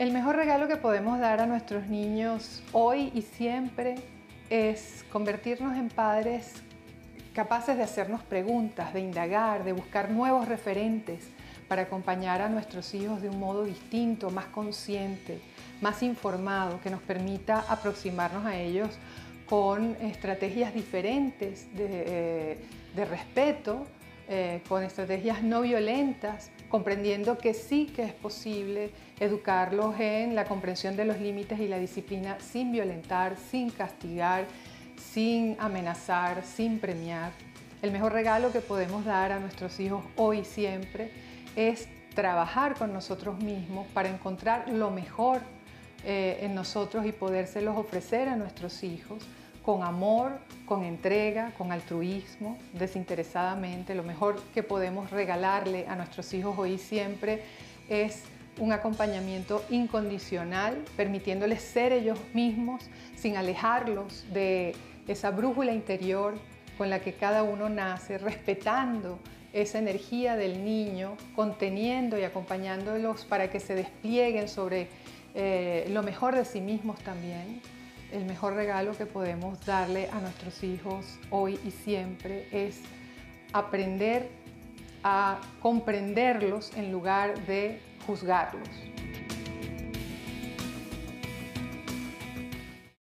El mejor regalo que podemos dar a nuestros niños hoy y siempre es convertirnos en padres capaces de hacernos preguntas, de indagar, de buscar nuevos referentes para acompañar a nuestros hijos de un modo distinto, más consciente, más informado, que nos permita aproximarnos a ellos con estrategias diferentes de, eh, respeto, eh, con estrategias no violentas, comprendiendo que sí que es posible educarlos en la comprensión de los límites y la disciplina sin violentar, sin castigar, sin amenazar, sin premiar. El mejor regalo que podemos dar a nuestros hijos hoy y siempre es trabajar con nosotros mismos para encontrar lo mejor eh, en nosotros y podérselos ofrecer a nuestros hijos con amor, con entrega, con altruismo, desinteresadamente. Lo mejor que podemos regalarle a nuestros hijos hoy y siempre es un acompañamiento incondicional, permitiéndoles ser ellos mismos sin alejarlos de esa brújula interior con la que cada uno nace, respetando esa energía del niño, conteniendo y acompañándolos para que se desplieguen sobre eh, lo mejor de sí mismos también. El mejor regalo que podemos darle a nuestros hijos hoy y siempre es aprender a comprenderlos en lugar de juzgarlos.